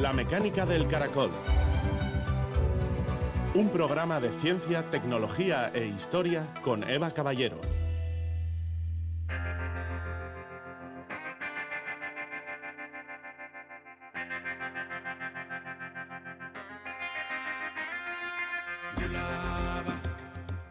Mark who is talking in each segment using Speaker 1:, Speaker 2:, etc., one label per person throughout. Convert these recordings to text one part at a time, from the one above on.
Speaker 1: La mecánica del caracol. Un programa de ciencia, tecnología e historia con Eva Caballero.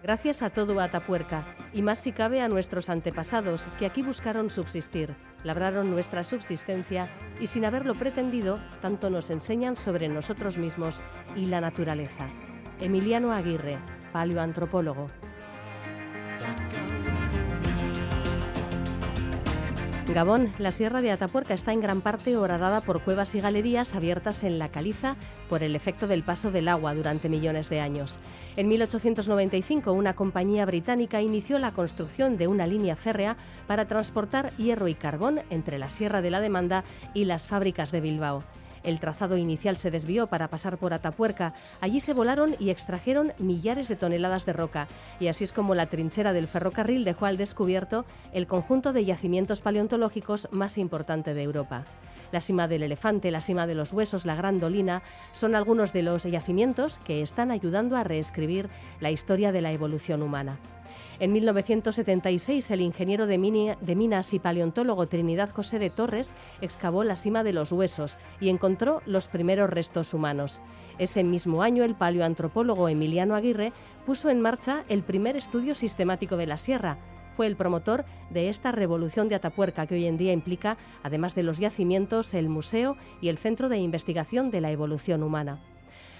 Speaker 2: Gracias a todo Atapuerca, y más si cabe a nuestros antepasados, que aquí buscaron subsistir, labraron nuestra subsistencia y sin haberlo pretendido, tanto nos enseñan sobre nosotros mismos y la naturaleza. Emiliano Aguirre, paleoantropólogo. Gabón, la Sierra de Atapuerca está en gran parte horadada por cuevas y galerías abiertas en la caliza por el efecto del paso del agua durante millones de años. En 1895, una compañía británica inició la construcción de una línea férrea para transportar hierro y carbón entre la Sierra de la Demanda y las fábricas de Bilbao. El trazado inicial se desvió para pasar por Atapuerca. Allí se volaron y extrajeron millares de toneladas de roca. Y así es como la trinchera del ferrocarril dejó al descubierto el conjunto de yacimientos paleontológicos más importante de Europa. La cima del elefante, la cima de los huesos, la gran dolina, son algunos de los yacimientos que están ayudando a reescribir la historia de la evolución humana. En 1976, el ingeniero de, minas y paleontólogo Trinidad José de Torres excavó la cima de los huesos y encontró los primeros restos humanos. Ese mismo año, el paleoantropólogo Emiliano Aguirre puso en marcha el primer estudio sistemático de la sierra, fue el promotor de esta revolución de Atapuerca que hoy en día implica, además de los yacimientos, el museo y el Centro de Investigación de la Evolución Humana.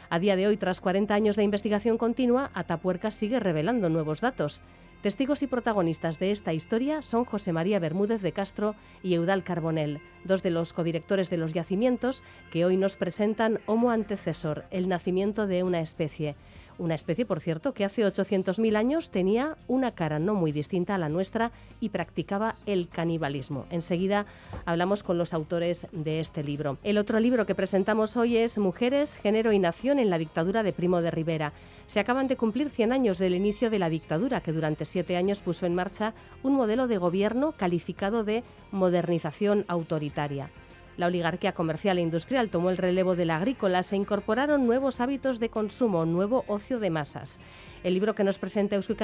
Speaker 2: A día de hoy, tras 40 años de investigación continua, Atapuerca sigue revelando nuevos datos. Testigos y protagonistas de esta historia son José María Bermúdez de Castro y Eudal Carbonell, dos de los codirectores de los yacimientos que hoy nos presentan Homo antecesor, el nacimiento de una especie. Una especie, por cierto, que hace 800.000 años tenía una cara no muy distinta a la nuestra y practicaba el canibalismo. Enseguida hablamos con los autores de este libro. El otro libro que presentamos hoy es Mujeres, Género y Nación en la dictadura de Primo de Rivera. Se acaban de cumplir 100 años del inicio de la dictadura, que durante siete años puso en marcha un modelo de gobierno calificado de modernización autoritaria. La oligarquía comercial e industrial tomó el relevo de la agrícola, se incorporaron nuevos hábitos de consumo, nuevo ocio de masas. El libro que nos presenta Eusko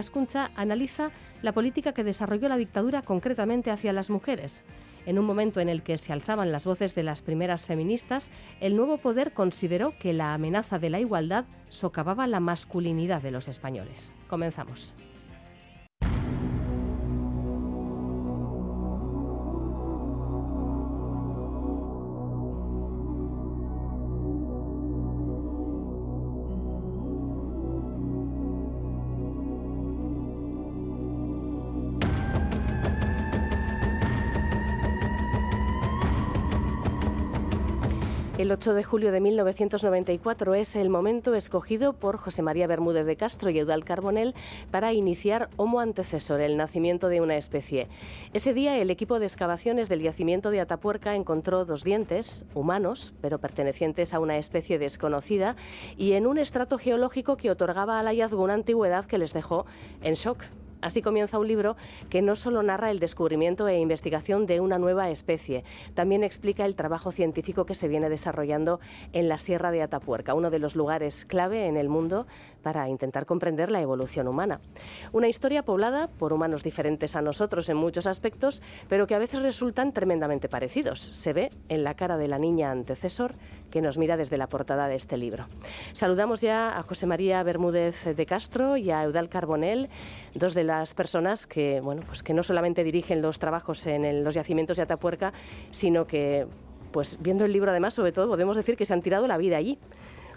Speaker 2: analiza la política que desarrolló la dictadura concretamente hacia las mujeres. En un momento en el que se alzaban las voces de las primeras feministas, el nuevo poder consideró que la amenaza de la igualdad socavaba la masculinidad de los españoles. Comenzamos. El 8 de julio de 1994 es el momento escogido por José María Bermúdez de Castro y Eudal Carbonell para iniciar Homo antecesor, el nacimiento de una especie. Ese día el equipo de excavaciones del yacimiento de Atapuerca encontró dos dientes humanos, pero pertenecientes a una especie desconocida, y en un estrato geológico que otorgaba al hallazgo una antigüedad que les dejó en shock. Así comienza un libro que no solo narra el descubrimiento e investigación de una nueva especie, también explica el trabajo científico que se viene desarrollando en la Sierra de Atapuerca, uno de los lugares clave en el mundo para intentar comprender la evolución humana. Una historia poblada por humanos diferentes a nosotros en muchos aspectos, pero que a veces resultan tremendamente parecidos. Se ve en la cara de la niña antecesor que nos mira desde la portada de este libro. Saludamos ya a José María Bermúdez de Castro y a Eudal Carbonell, dos de las personas que, bueno, pues que no solamente dirigen los trabajos en los yacimientos de Atapuerca, sino que, pues viendo el libro además, sobre todo, podemos decir que se han tirado la vida allí.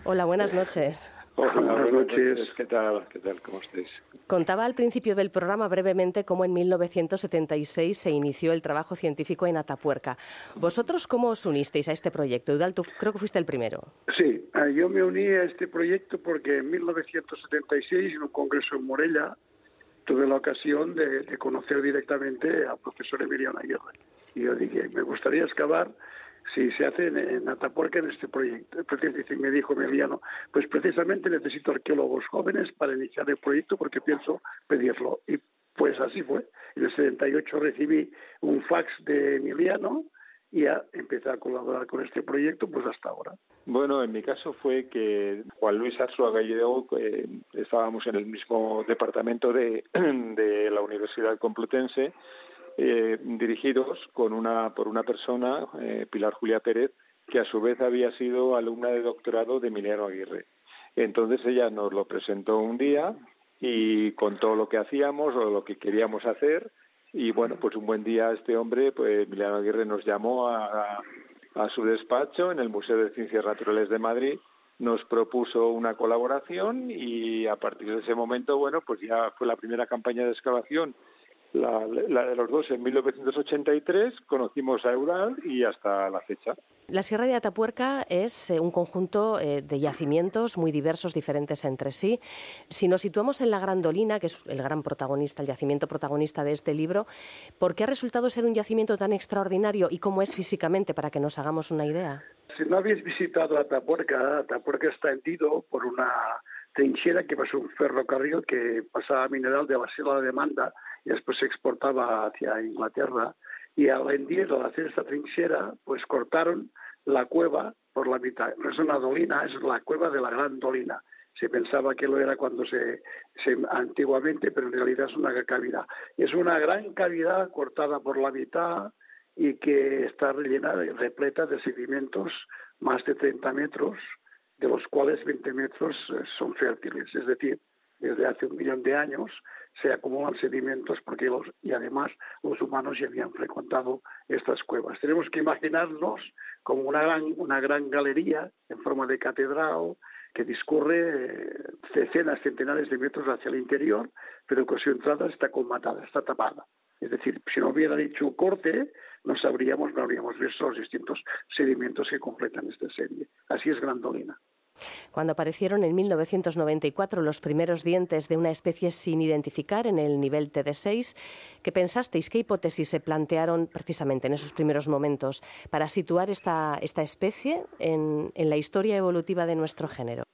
Speaker 2: Hola, buenas noches.
Speaker 3: Hola, buenas noches. ¿Qué tal? ¿Qué tal? ¿Cómo estáis?
Speaker 2: Contaba al principio del programa brevemente cómo en 1976 se inició el trabajo científico en Atapuerca. ¿Vosotros cómo os unisteis a este proyecto? Eudal, tú creo que fuiste el primero.
Speaker 3: Sí, ah, yo me uní a este proyecto porque en 1976, en un congreso en Morella, tuve la ocasión de, conocer directamente al profesor Emiliano Aguirre. Y yo dije, me gustaría excavar si se hace en, Atapuerca en este proyecto. Me dijo Emiliano, pues precisamente necesito arqueólogos jóvenes para iniciar el proyecto porque pienso pedirlo. Y pues así fue. En el 78 recibí un fax de Emiliano y ya empecé a colaborar con este proyecto pues hasta ahora.
Speaker 4: Bueno, en mi caso fue que Juan Luis Arzuaga y yo eh, estábamos en el mismo departamento de, la Universidad Complutense, eh, dirigidos con una, por una persona, eh, Pilar Julia Pérez, que a su vez había sido alumna de doctorado de Emiliano Aguirre. Entonces ella nos lo presentó un día y contó lo que hacíamos o lo que queríamos hacer y bueno, pues un buen día este hombre, pues Emiliano Aguirre nos llamó a a su despacho en el Museo de Ciencias Naturales de Madrid, nos propuso una colaboración y a partir de ese momento, bueno, pues ya fue la primera campaña de excavación, la, de los dos en 1983, conocimos a Eural y hasta la fecha.
Speaker 2: La Sierra de Atapuerca es eh, un conjunto eh, de yacimientos muy diversos, diferentes entre sí. Si nos situamos en la Grandolina, que es el gran protagonista, el yacimiento protagonista de este libro, ¿por qué ha resultado ser un yacimiento tan extraordinario y cómo es físicamente, para que nos hagamos una idea?
Speaker 3: Si no habéis visitado Atapuerca, Atapuerca está hendido por una trinchera que pasó un ferrocarril que pasaba mineral de la Sierra de Manda y después se exportaba hacia Inglaterra y al hendir, al hacer esta trinchera, pues cortaron la cueva por la mitad. No es una dolina, es la cueva de la Gran Dolina. Se pensaba que lo era cuando se, se antiguamente, pero en realidad es una cavidad. Es una gran cavidad cortada por la mitad y que está rellenada y repleta de sedimentos más de 30 metros, de los cuales 20 metros eh, son fértiles, es decir, desde hace un millón de años se acumulan sedimentos porque los, y además los humanos ya habían frecuentado estas cuevas. Tenemos que imaginarnos como una gran, una gran galería en forma de catedral que discurre eh, decenas, centenares de metros hacia el interior, pero que su entrada está colmatada, está tapada. Es decir, si no hubiera dicho corte, no sabríamos, no habríamos visto los distintos sedimentos que completan esta serie. Así es Grandolina.
Speaker 2: Cuando aparecieron en 1994 los primeros dientes de una especie sin identificar en el nivel TD6, ¿qué pensasteis? ¿Qué hipótesis se plantearon precisamente en esos primeros momentos para situar esta, esta especie en, la historia evolutiva de nuestro género?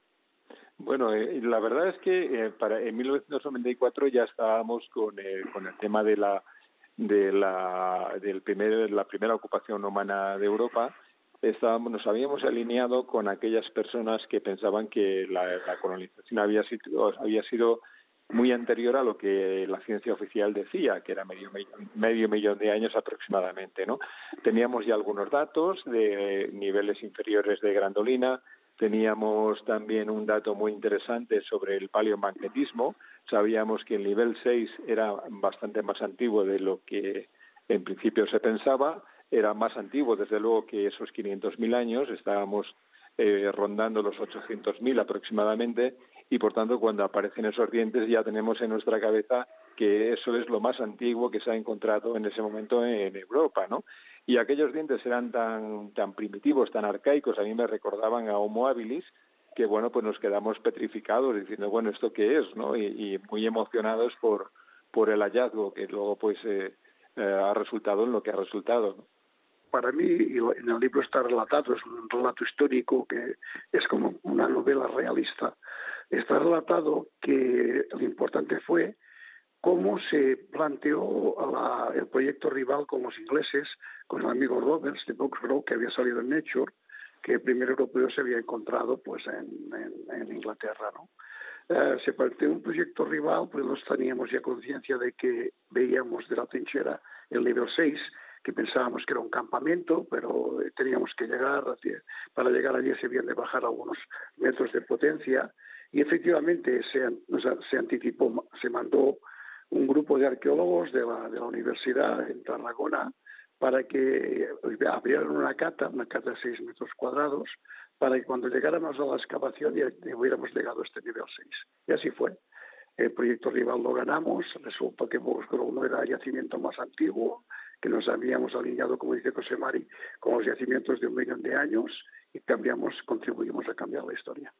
Speaker 4: Bueno, eh, la verdad es que eh, para, en 1994 ya estábamos con, eh, con el tema de la de la primera ocupación humana de Europa estábamos, nos habíamos alineado con aquellas personas que pensaban que la, colonización había sido, muy anterior a lo que la ciencia oficial decía, que era medio, medio millón de años aproximadamente. Teníamos ya algunos datos de niveles inferiores de grandolina, teníamos también un dato muy interesante sobre el paleomagnetismo, sabíamos que el nivel 6 era bastante más antiguo de lo que en principio se pensaba, era más antiguo, desde luego, que esos 500.000 años, estábamos eh, rondando los 800.000 aproximadamente, y por tanto, cuando aparecen esos dientes, ya tenemos en nuestra cabeza que eso es lo más antiguo que se ha encontrado en ese momento en Europa, ¿no? Y aquellos dientes eran tan, tan primitivos, tan arcaicos, a mí me recordaban a Homo habilis, que bueno, pues nos quedamos petrificados diciendo, bueno, ¿esto qué es? ¿no? Y, muy emocionados por, por el hallazgo que luego pues eh, eh, ha resultado en lo que ha resultado. ¿no?
Speaker 3: Para mí, y en el libro está relatado, es un relato histórico que es como una novela realista, está relatado que lo importante fue cómo se planteó el proyecto rival con los ingleses, con el amigo Roberts de Boxgrove, que había salido en Nature, que el primer europeo se había encontrado pues en, Inglaterra. ¿no? Eh, se planteó un proyecto rival, pues nos teníamos ya conciencia de que veíamos de la trinchera el nivel 6, que pensábamos que era un campamento, pero eh, teníamos que llegar, para llegar allí se habían de bajar algunos metros de potencia y efectivamente se, anticipó, se mandó un grupo de arqueólogos de la, de la universidad en Tarragona para que abrieran una cata, una cata de 6 metros cuadrados, para que cuando llegáramos a la excavación ya hubiéramos llegado a este nivel 6. Y así fue. El proyecto rival lo ganamos, resultó que Bosgrove no era el yacimiento más antiguo, que nos habíamos alineado, como dice José Mari, con los yacimientos de un millón de años y cambiamos, contribuimos a cambiar la historia.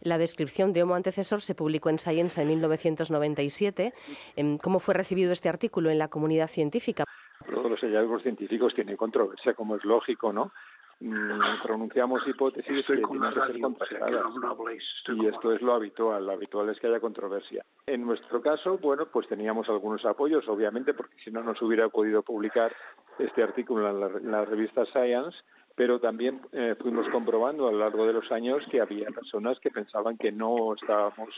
Speaker 2: La descripción de Homo antecesor se publicó en Science en 1997. Em, ¿Cómo fue recibido este artículo en la comunidad científica?
Speaker 4: Todos los hallazgos científicos tienen controversia, como es lógico, ¿no? Mm, pronunciamos hipótesis que tienen que ser contrastadas. Y esto es lo habitual. Lo habitual es que haya controversia. En nuestro caso, bueno, pues teníamos algunos apoyos, obviamente, porque si no, no se hubiera podido publicar este artículo en la, revista Science, pero también eh, fuimos comprobando a lo largo de los años que había personas que pensaban que no estábamos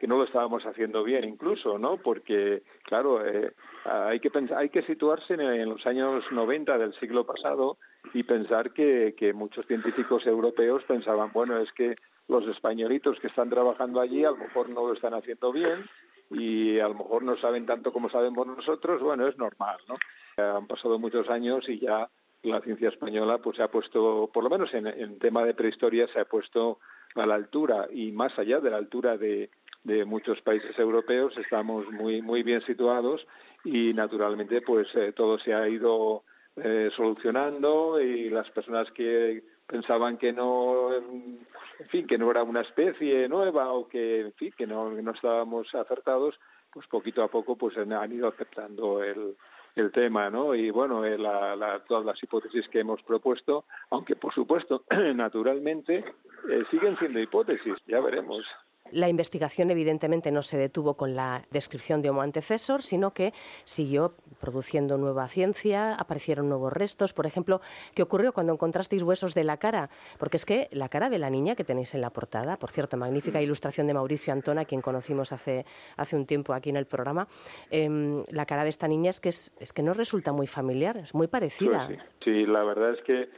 Speaker 4: que no lo estábamos haciendo bien incluso no porque claro eh, hay que pensar, hay que situarse en, los años 90 del siglo pasado y pensar que, que muchos científicos europeos pensaban bueno es que los españolitos que están trabajando allí a lo mejor no lo están haciendo bien y a lo mejor no saben tanto como sabemos nosotros bueno es normal no han pasado muchos años y ya la ciencia española pues se ha puesto, por lo menos en, en tema de prehistoria, se ha puesto a la altura y más allá de la altura de, de muchos países europeos, estamos muy, muy bien situados y naturalmente pues eh, todo se ha ido eh, solucionando y las personas que pensaban que no, en fin, que no era una especie nueva o que, en fin, que no, no estábamos acertados, pues poquito a poco pues han ido aceptando el, el tema, ¿no? Y bueno, eh, la, todas las hipótesis que hemos propuesto, aunque por supuesto, naturalmente, eh, siguen siendo hipótesis, ya veremos.
Speaker 2: La investigación evidentemente no se detuvo con la descripción de Homo antecesor, sino que siguió produciendo nueva ciencia, aparecieron nuevos restos. Por ejemplo, ¿qué ocurrió cuando encontrasteis huesos de la cara? Porque es que la cara de la niña que tenéis en la portada, por cierto, magnífica mm. ilustración de Mauricio Antona, quien conocimos hace, hace un tiempo aquí en el programa, em, la cara de esta niña es que, es, es que nos resulta muy familiar, es muy parecida.
Speaker 4: sí, la verdad es que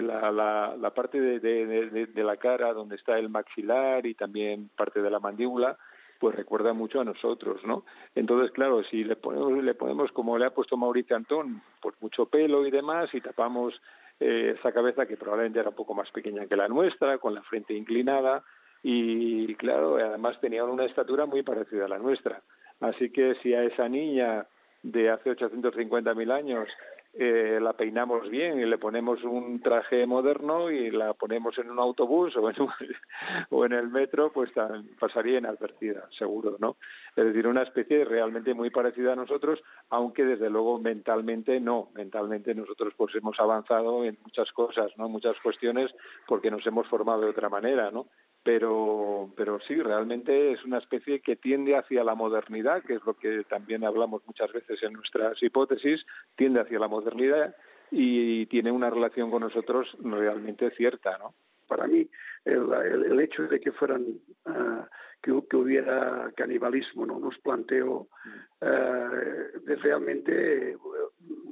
Speaker 4: la, la, la parte de, de, de, la cara donde está el maxilar y también parte de la mandíbula, pues recuerda mucho a nosotros, ¿no? Entonces, claro, si le ponemos, le ponemos como le ha puesto Mauricio Antón, pues mucho pelo y demás, y tapamos eh, esa cabeza que probablemente era un poco más pequeña que la nuestra, con la frente inclinada, y claro, además tenía una estatura muy parecida a la nuestra. Así que si a esa niña de hace 850.000 años eh, la peinamos bien y le ponemos un traje moderno y la ponemos en un autobús o en, o en el metro, pues pasaría inadvertida, seguro, ¿no? Es decir, una especie realmente muy parecida a nosotros, aunque desde luego mentalmente no. Mentalmente nosotros pues hemos avanzado en muchas cosas, ¿no? Muchas cuestiones porque nos hemos formado de otra manera, ¿no? Pero, pero sí, realmente es una especie que tiende hacia la modernidad, que es lo que también hablamos muchas veces en nuestras hipótesis, tiende hacia la modernidad y tiene una relación con nosotros realmente cierta, ¿no?
Speaker 3: Para mí, el, hecho de que fueran uh, que, hubiera canibalismo, no nos planteo uh, realmente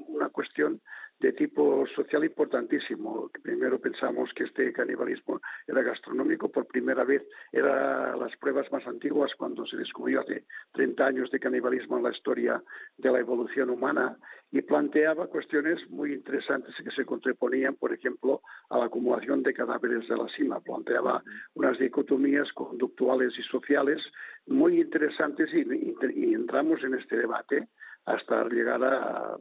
Speaker 3: una cuestión de tipo social importantísimo. Primero pensamos que este canibalismo era gastronómico, por primera vez era las pruebas más antiguas cuando se descubrió hace 30 años de canibalismo en la historia de la evolución humana y planteaba cuestiones muy interesantes que se contraponían, por ejemplo, a la acumulación de cadáveres de la cima. Planteaba unas dicotomías conductuales y sociales muy interesantes y entramos en este debate hasta llegar a,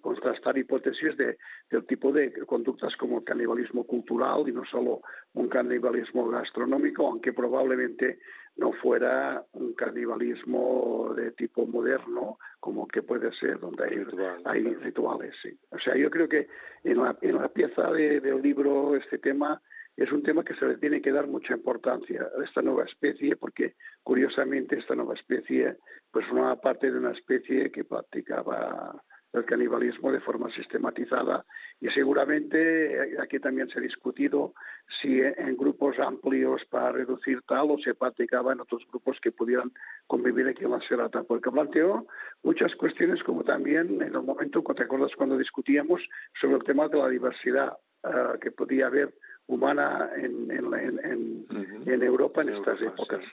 Speaker 3: contrastar hipótesis de, del tipo de conductas como el canibalismo cultural y no solo un canibalismo gastronómico, aunque probablemente no fuera un canibalismo de tipo moderno, como que puede ser, donde hay, hay rituales. Sí. O sea, yo creo que en la, en la pieza de, del libro este tema es un tema que se le tiene que dar mucha importancia a esta nueva especie, porque curiosamente esta nueva especie pues formaba parte de una especie que practicaba el canibalismo de forma sistematizada. Y seguramente aquí también se ha discutido si en grupos amplios para reducir tal o se practicaba en otros grupos que pudieran convivir aquí en la Serata, porque planteó muchas cuestiones como también en el momento, ¿te cuando discutíamos sobre el tema de la diversidad uh, que podía haber humana en, en, en, en Europa en, estas épocas.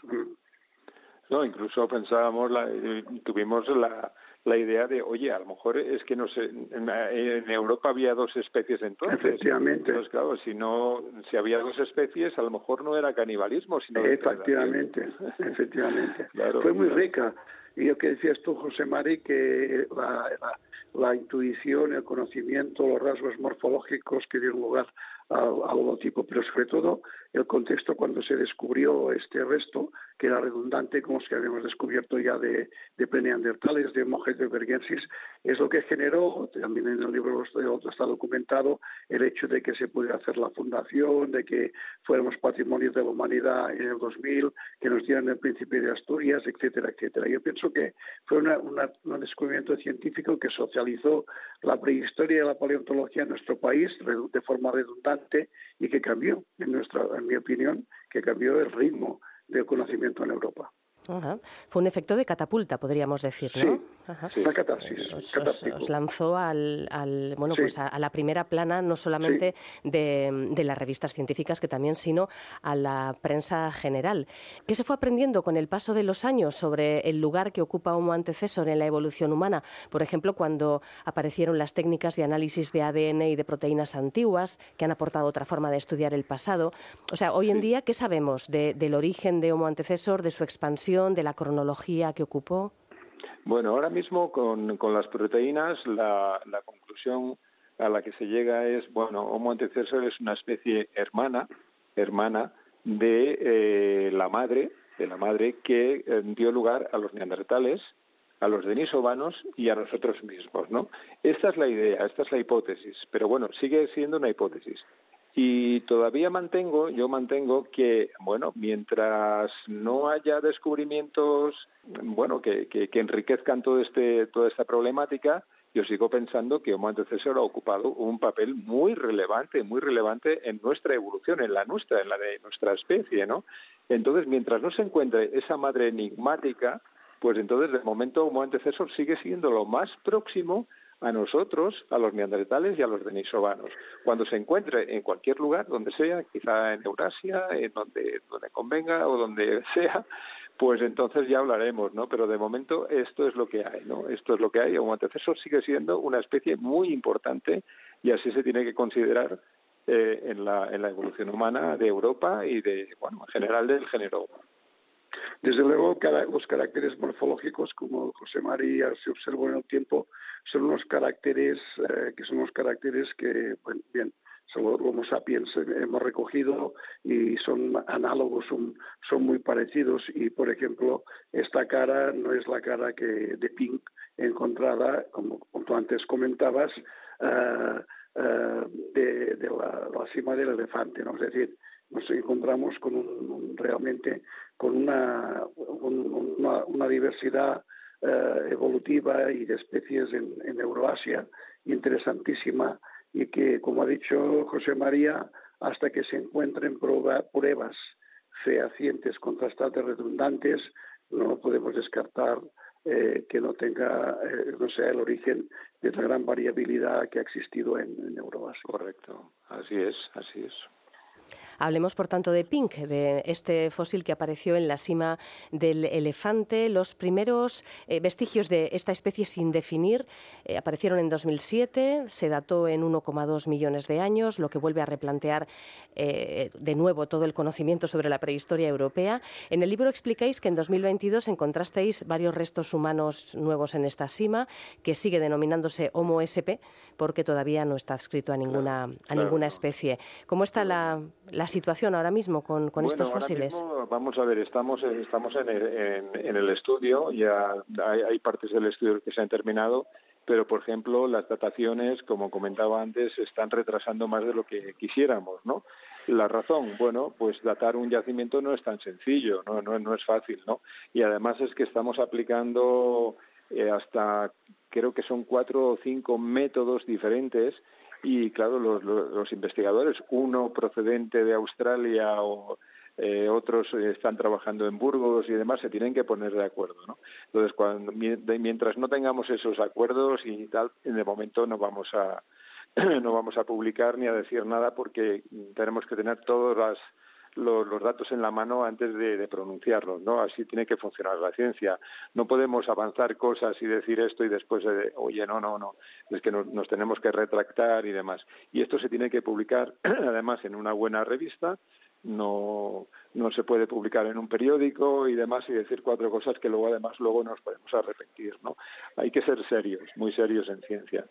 Speaker 4: No, incluso pensábamos, la, eh, tuvimos la, la idea de, oye, a lo mejor es que no sé, en, en, Europa había dos especies entonces.
Speaker 3: Efectivamente.
Speaker 4: Entonces, claro, si no, si había dos especies, a lo mejor no era canibalismo, sino.
Speaker 3: Efectivamente, efectivamente. Fue muy rica. Y lo que decías tú, José Mari, que la, la, la, intuición, el conocimiento, los rasgos morfológicos que dieron lugar al, al holotipo, pero sobre todo el contexto cuando se descubrió este resto, que era redundante con los que habíamos descubierto ya de, de preneandertales, de Homo heidelbergensis, es lo que generó, también en el libro está documentado, el hecho de que se pudiera hacer la fundación, de que fuéramos patrimonio de la humanidad en el 2000, que nos dieran el príncipe de Asturias, etcétera, etcétera. Yo pienso que fue un descubrimiento científico que socializó la prehistoria y la paleontología en nuestro país de forma redundante y que cambió, en, nuestra, en mi opinión, que cambió el ritmo del conocimiento en Europa.
Speaker 2: Fue un efecto de catapulta, podríamos decir, ¿no?
Speaker 3: Sí, una catarsis.
Speaker 2: Os, lanzó al, bueno, pues a, la primera plana, no solamente de, las revistas científicas, que también, sino a la prensa general. ¿Qué se fue aprendiendo con el paso de los años sobre el lugar que ocupa Homo antecesor en la evolución humana? Por ejemplo, cuando aparecieron las técnicas de análisis de ADN y de proteínas antiguas, que han aportado otra forma de estudiar el pasado. O sea, hoy en día, ¿qué sabemos del origen de Homo antecesor, de su expansión? de la cronología que ocupó?
Speaker 4: Bueno, ahora mismo con, las proteínas la, conclusión a la que se llega es, bueno, Homo antecesor es una especie hermana, hermana de eh, la madre, de la madre que eh, dio lugar a los neandertales, a los denisovanos y a nosotros mismos, ¿no? Esta es la idea, esta es la hipótesis, pero bueno, sigue siendo una hipótesis. Y todavía mantengo, yo mantengo que, bueno, mientras no haya descubrimientos, bueno, que, que, enriquezcan todo este, toda esta problemática, yo sigo pensando que Homo antecesor ha ocupado un papel muy relevante, muy relevante en nuestra evolución, en la nuestra, en la de nuestra especie, ¿no? Entonces, mientras no se encuentre esa madre enigmática, pues entonces de momento Homo antecesor sigue siendo lo más próximo a nosotros, a los neandertales y a los denisovanos. Cuando se encuentre en cualquier lugar, donde sea, quizá en Eurasia, en donde, donde convenga o donde sea, pues entonces ya hablaremos, ¿no? Pero de momento esto es lo que hay, ¿no? Esto es lo que hay. Homo antecesor sigue siendo una especie muy importante y así se tiene que considerar eh, en, la, en la evolución humana de Europa y de, bueno, en general del género humano.
Speaker 3: Desde luego, los caracteres morfológicos, como José María se observó en el tiempo, son unos caracteres eh, que son unos caracteres que, bueno, bien, los Homo sapiens hemos recogido y son análogos, son, muy parecidos y, por ejemplo, esta cara no es la cara que de Pink encontrada, como, tú antes comentabas, eh, eh, de, la, la, cima del elefante, ¿no? Es decir, nos encontramos con un, realmente con una, una, diversidad eh, evolutiva y de especies en, en, Euroasia interesantísima y que, como ha dicho José María, hasta que se encuentren pruebas fehacientes, contrastadas, redundantes, no podemos descartar eh, que no tenga, eh, no sea el origen de esa gran variabilidad que ha existido en, en Euroasia.
Speaker 4: Correcto, así es, así es.
Speaker 2: Hablemos, por tanto, de Pink, de este fósil que apareció en la cima del elefante. Los primeros eh, vestigios de esta especie sin definir eh, aparecieron en 2007, se dató en 1,2 millones de años, lo que vuelve a replantear eh, de nuevo todo el conocimiento sobre la prehistoria europea. En el libro explicáis que en 2022 encontrasteis varios restos humanos nuevos en esta cima, que sigue denominándose Homo SP, porque todavía no está adscrito a ninguna, a ninguna especie. ¿Cómo está la, la situación ahora mismo con, estos fósiles?
Speaker 4: vamos a ver, estamos, estamos en, el, estudio, ya hay, partes del estudio que se han terminado, pero por ejemplo las dataciones, como comentaba antes, están retrasando más de lo que quisiéramos, ¿no? La razón, bueno, pues datar un yacimiento no es tan sencillo, no, no, no es fácil, ¿no? Y además es que estamos aplicando eh, hasta creo que son cuatro o cinco métodos diferentes y claro, los, los, investigadores, uno procedente de Australia o eh, otros están trabajando en Burgos y demás, se tienen que poner de acuerdo, ¿no? Entonces, cuando, mientras no tengamos esos acuerdos y tal, de momento no vamos a no vamos a publicar ni a decir nada porque tenemos que tener todas las los, datos en la mano antes de, pronunciarlos, ¿no? Así tiene que funcionar la ciencia. No podemos avanzar cosas y decir esto y después, de, oye, no, no, no, es que nos, tenemos que retractar y demás. Y esto se tiene que publicar, además, en una buena revista, no, no se puede publicar en un periódico y demás y decir cuatro cosas que luego además luego nos podemos arrepentir, ¿no? Hay que ser serios, muy serios en ciencia.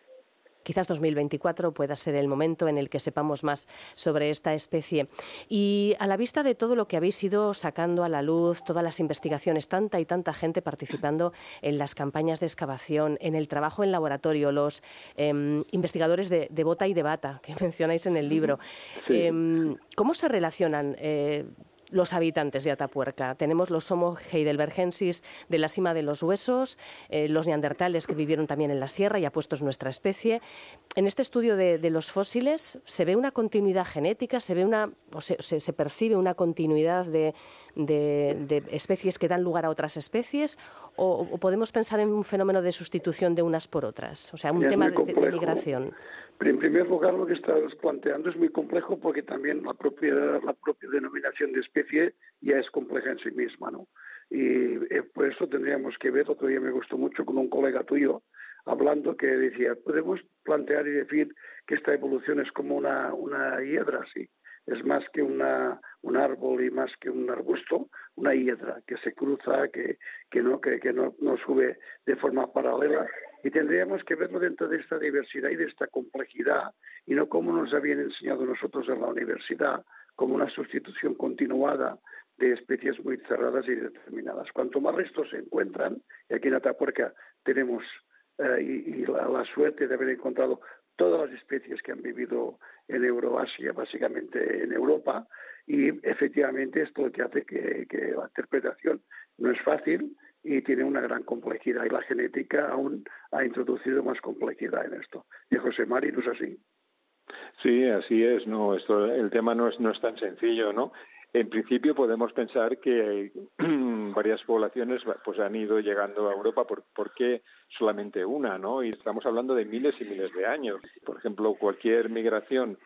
Speaker 2: Quizás 2024 pueda ser el momento en el que sepamos más sobre esta especie. Y a la vista de todo lo que habéis ido sacando a la luz, todas las investigaciones, tanta y tanta gente participando en las campañas de excavación, en el trabajo en laboratorio, los em, investigadores de, bota y de bata que mencionáis en el libro, em, ¿cómo se relacionan? Eh, los habitantes de Atapuerca. Tenemos los Homo heidelbergensis de la cima de los huesos, eh, los neandertales que vivieron también en la sierra y apuestos nuestra especie. En este estudio de, los fósiles se ve una continuidad genética, se ve una, o se, se, percibe una continuidad de, de, especies que dan lugar a otras especies, o, podemos pensar en un fenómeno de sustitución de unas por otras, o sea, un tema de migración.
Speaker 3: En primer lugar, lo que estás planteando es muy complejo porque también la propia, la propia denominación de especie ya es compleja en sí misma, ¿no? Y eh, por eso tendríamos que ver, otro día me gustó mucho con un colega tuyo, hablando que decía, podemos plantear y decir que esta evolución es como una, una hiedra, sí, es más que una, un árbol y más que un arbusto, una hiedra que se cruza, que, que, no, que, que no, no, sube de forma paralela. Y tendríamos que verlo dentro de esta diversidad y de esta complejidad, y no como nos habían enseñado nosotros en la universidad, como una sustitución continuada de especies muy cerradas y determinadas. Cuanto más restos se encuentran, y aquí en Atapuerca tenemos eh, y, la, la, suerte de haber encontrado todas las especies que han vivido en Euroasia, básicamente en Europa, y efectivamente esto lo que hace que, la interpretación no es fácil y tiene una gran complejidad, y la genética aún ha introducido más complejidad en esto. Y José Mari no es así.
Speaker 4: Sí, así es. No, esto, el tema no es, no es tan sencillo, ¿no? En principio podemos pensar que varias poblaciones pues han ido llegando a Europa por, ¿por qué solamente una, no? Y estamos hablando de miles y miles de años. Por ejemplo, cualquier migración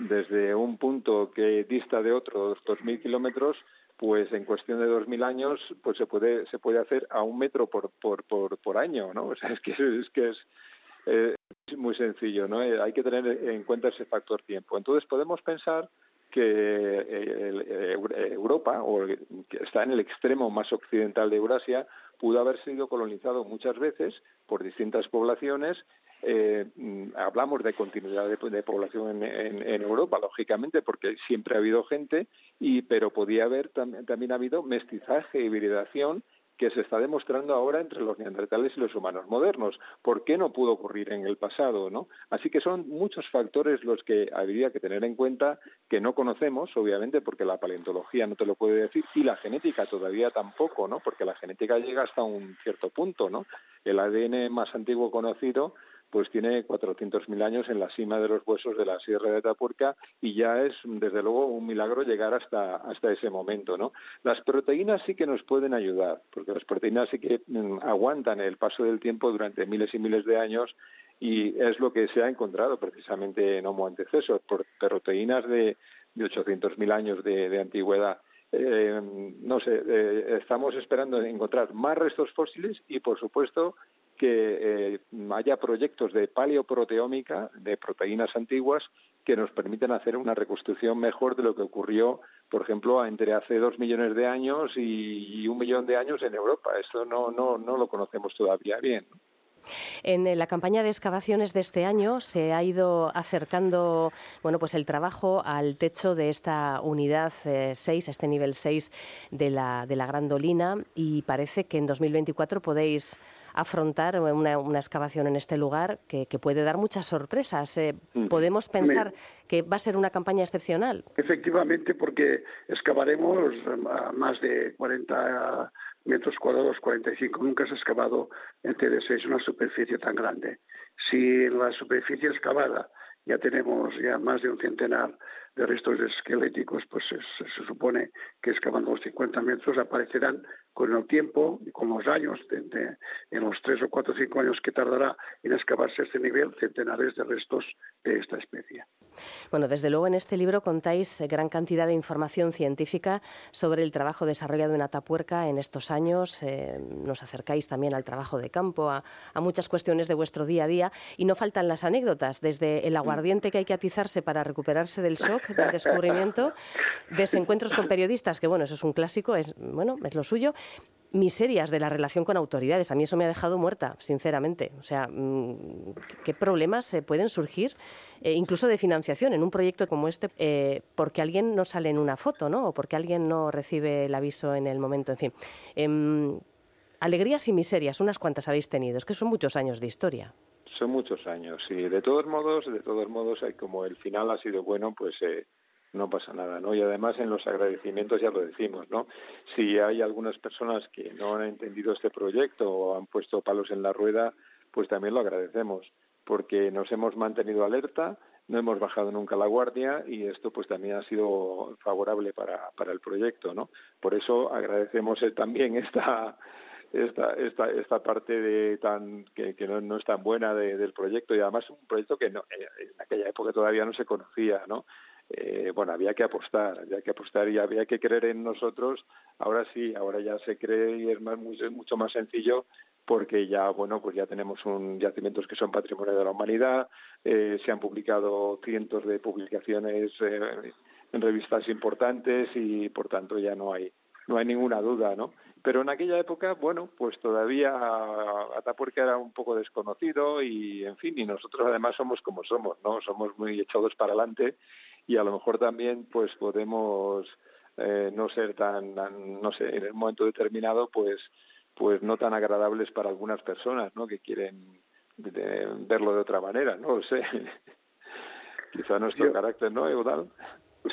Speaker 4: desde un punto que dista de otro dos mil kilómetros, pues en cuestión de dos mil años, pues se puede se puede hacer a un metro por por por, por año, ¿no? O sea, es que es que es eh, muy sencillo, ¿no? Eh, hay que tener en cuenta ese factor tiempo. Entonces podemos pensar que eh, Europa, o que está en el extremo más occidental de Eurasia, pudo haber sido colonizado muchas veces por distintas poblaciones. Eh, hablamos de continuidad de, población en, Europa, lógicamente, porque siempre ha habido gente, y pero podía haber también ha habido mestizaje, hibridación que se está demostrando ahora entre los neandertales y los humanos modernos. ¿Por qué no pudo ocurrir en el pasado? ¿no? Así que son muchos factores los que habría que tener en cuenta que no conocemos, obviamente, porque la paleontología no te lo puede decir y la genética todavía tampoco, ¿no? porque la genética llega hasta un cierto punto. ¿no? El ADN más antiguo conocido pues tiene 400.000 años en la cima de los huesos de la Sierra de Tapurca y ya es, desde luego, un milagro llegar hasta, hasta ese momento, ¿no? Las proteínas sí que nos pueden ayudar, porque las proteínas sí que mm, aguantan el paso del tiempo durante miles y miles de años y es lo que se ha encontrado precisamente en Homo antecesor, por proteínas de, de 800.000 años de, antigüedad. Eh, no sé, eh, estamos esperando encontrar más restos fósiles y, por supuesto, que eh, haya proyectos de paleoproteómica, de proteínas antiguas, que nos permitan hacer una reconstrucción mejor de lo que ocurrió, por ejemplo, entre hace dos millones de años y, un millón de años en Europa. Esto no, no, no lo conocemos todavía bien.
Speaker 2: En la campaña de excavaciones de este año se ha ido acercando bueno, pues el trabajo al techo de esta unidad 6, eh, este nivel 6 de la, de la Gran Dolina, y parece que en 2024 podéis afrontar una, excavación en este lugar que, puede dar muchas sorpresas. Eh. ¿Podemos pensar que va a ser una campaña excepcional?
Speaker 3: Efectivamente, porque excavaremos a más de 40 metros cuadrados, 45. Nunca se ha excavado en TD6 una superficie tan grande. Si en la superficie excavada ya tenemos ya más de un centenar de restos esqueléticos, pues se, se supone que excavando los 50 metros aparecerán con el tiempo y con los años, en los tres o cuatro o cinco años que tardará en excavarse este nivel, centenares de restos de esta especie.
Speaker 2: Bueno, desde luego en este libro contáis gran cantidad de información científica sobre el trabajo desarrollado en Atapuerca en estos años. Eh, nos acercáis también al trabajo de campo, a, muchas cuestiones de vuestro día a día y no faltan las anécdotas, desde el aguardiente que hay que atizarse para recuperarse del shock del descubrimiento, desencuentros con periodistas, que bueno, eso es un clásico, es bueno, es lo suyo, miserias de la relación con autoridades. A mí eso me ha dejado muerta, sinceramente. O sea, mm, ¿qué problemas se pueden surgir, eh, incluso de financiación, en un proyecto como este, eh, porque alguien no sale en una foto, ¿no? O porque alguien no recibe el aviso en el momento, en fin. Em, alegrías y miserias, unas cuantas habéis tenido, es que son muchos años de historia.
Speaker 4: Son muchos años, y de todos modos, de todos modos, como el final ha sido bueno, pues... Eh no pasa nada, ¿no? Y además en los agradecimientos ya lo decimos, ¿no? Si hay algunas personas que no han entendido este proyecto o han puesto palos en la rueda, pues también lo agradecemos, porque nos hemos mantenido alerta, no hemos bajado nunca la guardia y esto pues también ha sido favorable para, para el proyecto, ¿no? Por eso agradecemos eh, también esta esta esta esta parte de tan que, no, no, es tan buena de, del proyecto y además un proyecto que no, eh, en aquella época todavía no se conocía, ¿no? Eh, bueno, había que apostar, había que apostar y había que creer en nosotros. Ahora sí, ahora ya se cree y es más, mucho más sencillo porque ya, bueno, pues ya tenemos un yacimientos que son patrimonio de la humanidad, eh, se han publicado cientos de publicaciones eh, en revistas importantes y, por tanto, ya no hay no hay ninguna duda, ¿no? Pero en aquella época, bueno, pues todavía Atapuerca era un poco desconocido y, en fin, y nosotros además somos como somos, ¿no? Somos muy echados para adelante y a lo mejor también pues podemos eh, no ser tan, no sé en el momento determinado pues pues no tan agradables para algunas personas no que quieren verlo de otra manera no lo sé. Quizá nuestro carácter no Eudal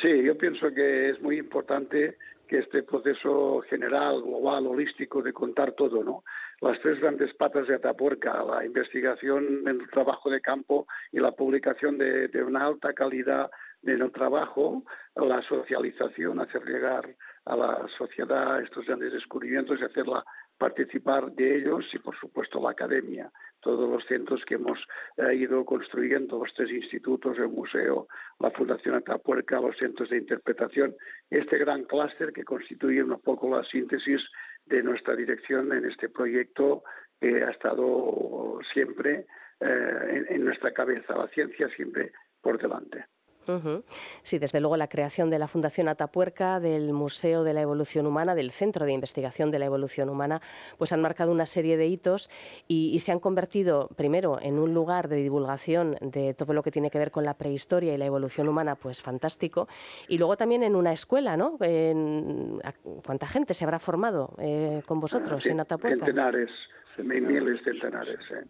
Speaker 3: sí yo pienso que es muy importante que este proceso general, global, holístico de contar todo, ¿no? Las tres grandes patas de Atapuerca, la investigación, el trabajo de campo y la publicación de, de una alta calidad en el trabajo, la socialización, hacer llegar a la sociedad estos grandes descubrimientos y hacerla participar de ellos y, por supuesto, la academia, todos los centros que hemos eh, ido construyendo, los tres institutos, el museo, la Fundación Atapuerca, los centros de interpretación, este gran clúster que constituye un poco la síntesis de nuestra dirección en este proyecto que ha estado siempre eh, en nuestra cabeza, la ciencia siempre por delante.
Speaker 2: Sí, desde luego la creación de la Fundación Atapuerca, del Museo de la Evolución Humana, del Centro de Investigación de la Evolución Humana, pues han marcado una serie de hitos y, se han convertido primero en un lugar de divulgación de todo lo que tiene que ver con la prehistoria y la evolución humana, pues fantástico, y luego también en una escuela, ¿no? ¿Cuánta gente se habrá formado eh, con vosotros en Atapuerca?
Speaker 3: Centenares, miles centenares. ¿eh?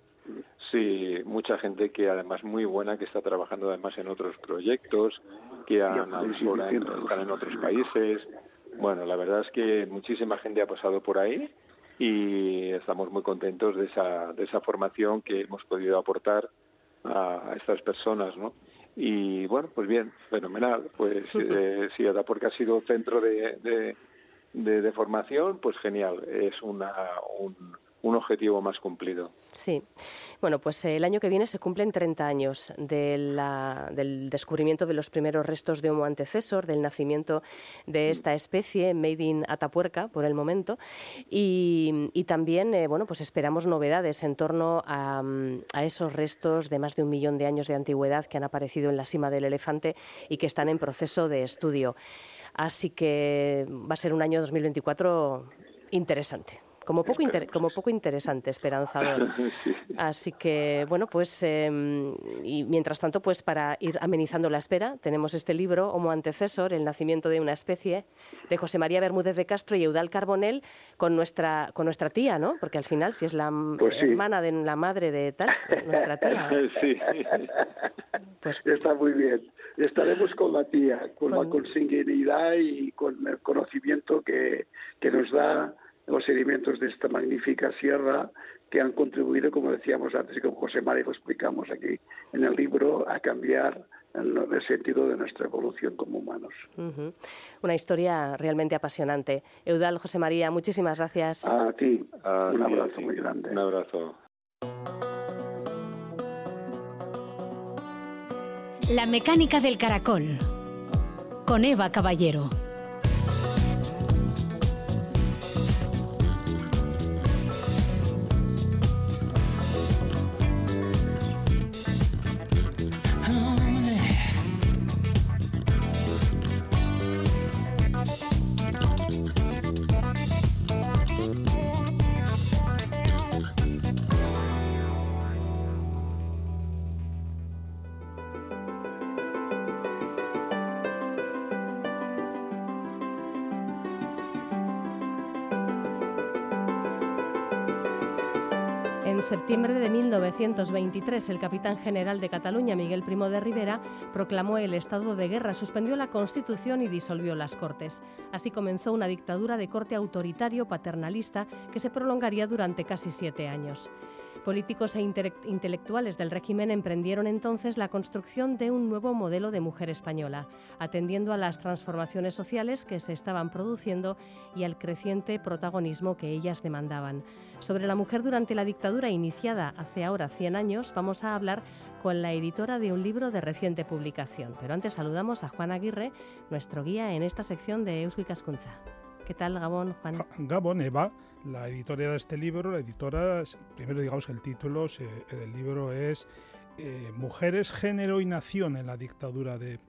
Speaker 4: Sí, mucha gente que además muy buena, que está trabajando además en otros proyectos, que han, están en otros países. Bueno, la verdad es que muchísima gente ha pasado por ahí y estamos muy contentos de esa, de esa formación que hemos podido aportar a, estas personas, ¿no? Y bueno, pues bien, fenomenal. Pues eh, si porque ha sido centro de, de, de, de, formación, pues genial. Es una, un, un objetivo más cumplido.
Speaker 2: Sí. Bueno, pues eh, el año que viene se cumplen 30 años del descubrimiento de los primeros restos de Homo antecesor, del nacimiento de esta especie, Made in Atapuerca, por el momento. Y, también, eh, bueno, pues esperamos novedades en torno a, a, esos restos de más de un millón de años de antigüedad que han aparecido en la cima del elefante y que están en proceso de estudio. Así que va a ser un año 2024 interesante como poco, como poco interesante, esperanzador. Así que, bueno, pues, em, y mientras tanto, pues para ir amenizando la espera, tenemos este libro, Homo Antecesor, El nacimiento de una especie, de José María Bermúdez de Castro y Eudal Carbonel, con nuestra, con nuestra tía, ¿no? Porque al final, si es la pues hermana de la madre de tal, nuestra tía.
Speaker 3: Sí. Pues, Está muy bien. Estaremos con la tía, con, con... la consanguinidad y con el conocimiento que, que nos da los sedimentos de esta magnífica sierra que han contribuido, como decíamos antes y como José María lo explicamos aquí en el libro, a cambiar el sentido de nuestra evolución como humanos.
Speaker 2: Una historia realmente apasionante. Eudal, José María, muchísimas gracias.
Speaker 3: A ti, un abrazo muy grande.
Speaker 4: Un abrazo.
Speaker 5: La mecánica del caracol, con Eva Caballero.
Speaker 2: 1923, el capitán general de Cataluña, Miguel Primo de Rivera, proclamó el estado de guerra, suspendió la Constitución y disolvió las Cortes. Así comenzó una dictadura de corte autoritario paternalista que se prolongaría durante casi siete años. Políticos e intelectuales del régimen emprendieron entonces la construcción de un nuevo modelo de mujer española, atendiendo a las transformaciones sociales que se estaban produciendo y al creciente protagonismo que ellas demandaban. Sobre la mujer durante la dictadura iniciada hace ahora 100 años, vamos a hablar con la editora de un libro de reciente publicación. Pero antes saludamos a Juan Aguirre, nuestro guía en esta sección de Euskui Cascunza. ¿Qué tal, Gabón, Juan?
Speaker 6: Gabón, Eva, la editora de este libro, la editora, primero digamos que el título del libro es eh, Mujeres, Género y Nación en la dictadura de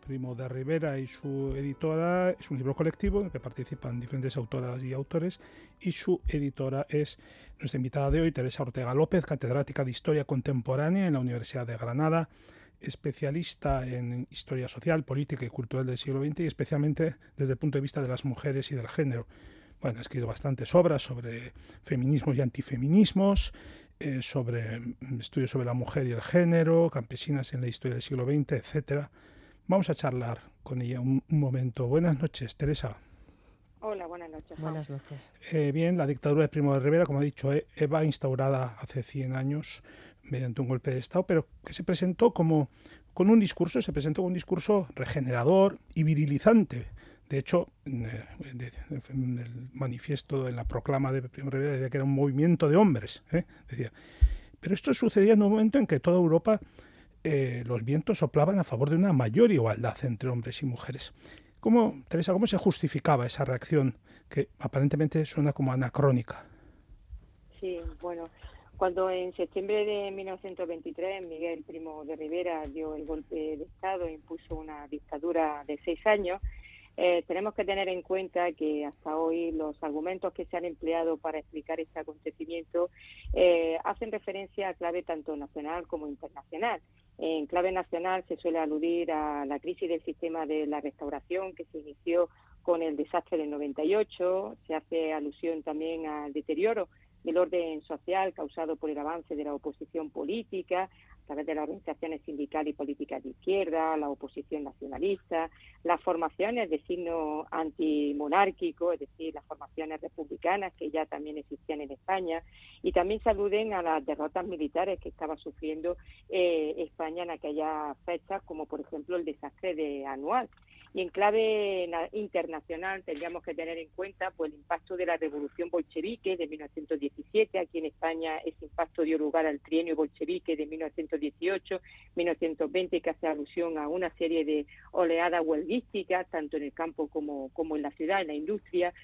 Speaker 6: Primo de Rivera y su editora. Es un libro colectivo en el que participan diferentes autoras y autores y su editora es nuestra invitada de hoy, Teresa Ortega López, catedrática de Historia Contemporánea en la Universidad de Granada especialista en historia social, política y cultural del siglo XX y especialmente desde el punto de vista de las mujeres y del género. Bueno, ha escrito bastantes obras sobre feminismos y antifeminismos, eh, sobre mm, estudios sobre la mujer y el género, campesinas en la historia del siglo XX, etcétera. Vamos a charlar con ella un, momento. Buenas noches, Teresa.
Speaker 7: Hola, buenas noches.
Speaker 2: Buenas noches.
Speaker 6: Eh, bien, la dictadura de Primo de Rivera, como ha dicho eh, Eva, instaurada hace 100 años, mediante un golpe de Estado, pero que se presentó como con un discurso, se presentó con un discurso regenerador y virilizante. De hecho, en el manifiesto, en la proclama de Primo Rivera, decía que era un movimiento de hombres. ¿eh? Decía. Pero esto sucedía en un momento en que toda Europa eh, los vientos soplaban a favor de una mayor igualdad entre hombres y mujeres. ¿Cómo, Teresa, cómo se justificaba esa reacción que aparentemente suena como anacrónica?
Speaker 7: Sí, bueno, cuando en septiembre de 1923 Miguel Primo de Rivera dio el golpe de Estado e impuso una dictadura de seis años, eh, tenemos que tener en cuenta que hasta hoy los argumentos que se han empleado para explicar este acontecimiento eh, hacen referencia a clave tanto nacional como internacional. En clave nacional se suele aludir a la crisis del sistema de la restauración que se inició con el desastre del 98, se hace alusión también al deterioro del orden social causado por el avance de la oposición política a través de las organizaciones sindicales y políticas de izquierda, la oposición nacionalista, las formaciones de signo antimonárquico, es decir, las formaciones republicanas que ya también existían en España, y también saluden a las derrotas militares que estaba sufriendo eh, España en aquellas fechas, como por ejemplo el desastre de Anual. Y en clave internacional tendríamos que tener en cuenta pues, el impacto de la revolución bolchevique de 1917. Aquí en España ese impacto dio lugar al trienio bolchevique de 1918-1920 que hace alusión a una serie de oleadas huelguísticas, tanto en el campo como, como en la ciudad, en la industria.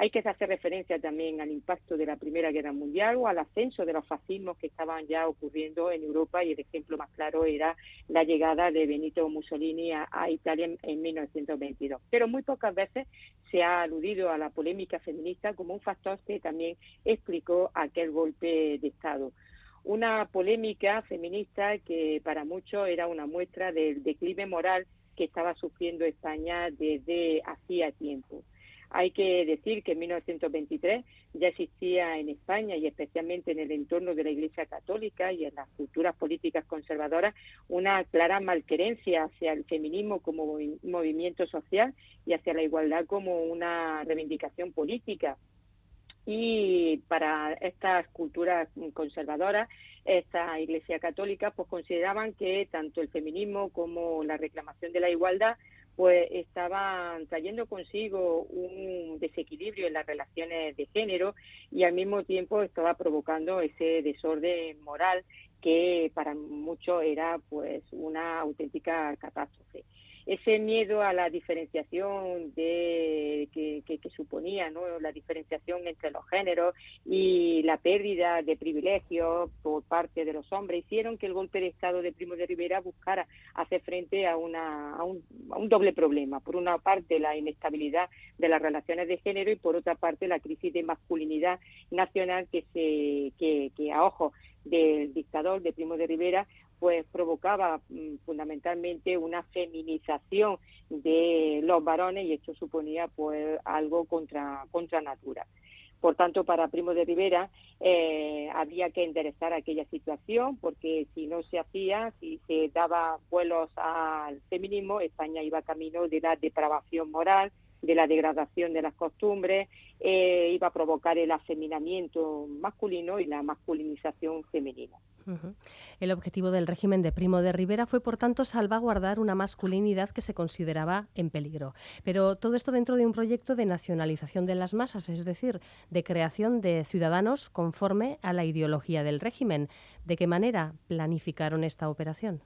Speaker 7: Hay que hacer referencia también al impacto de la Primera Guerra Mundial o al ascenso de los fascismos que estaban ya ocurriendo en Europa y el ejemplo más claro era la llegada de Benito Mussolini a, Italia en, 1922. Pero muy pocas veces se ha aludido a la polémica feminista como un factor que también explicó aquel golpe de Estado una polémica feminista que para muchos era una muestra del declive moral que estaba sufriendo España desde hacía tiempo. Hay que decir que en 1923 ya existía en España y especialmente en el entorno de la Iglesia Católica y en las culturas políticas conservadoras una clara malquerencia hacia el feminismo como movimiento social y hacia la igualdad como una reivindicación política. Y para estas culturas conservadoras, esta Iglesia Católica, pues consideraban que tanto el feminismo como la reclamación de la igualdad pues estaban trayendo consigo un desequilibrio en las relaciones de género y al mismo tiempo estaba provocando ese desorden moral que para muchos era pues una auténtica catástrofe ese miedo a la diferenciación de, que, suponía la diferenciación entre los géneros y la pérdida de privilegios por parte de los hombres hicieron que el golpe de Estado de Primo de Rivera buscara hacer frente a, una, a, un, doble problema. Por una parte, la inestabilidad de las relaciones de género y por otra parte, la crisis de masculinidad nacional que, se, que, que a ojos del dictador de Primo de Rivera pues provocaba mm, fundamentalmente una feminización de los varones y esto suponía pues algo contra contra natura. Por tanto, para Primo de Rivera eh, había que enderezar aquella situación porque si no se hacía, si se daba vuelos al feminismo, España iba camino de la depravación moral, de la degradación de las costumbres, eh, iba a provocar el afeminamiento masculino y la masculinización femenina.
Speaker 2: El objetivo del régimen de Primo de Rivera fue, por tanto, salvaguardar una masculinidad que se consideraba en peligro. Pero todo esto dentro de un proyecto de nacionalización de las masas, es decir, de creación de ciudadanos conforme a la ideología del régimen. ¿De qué manera planificaron esta operación?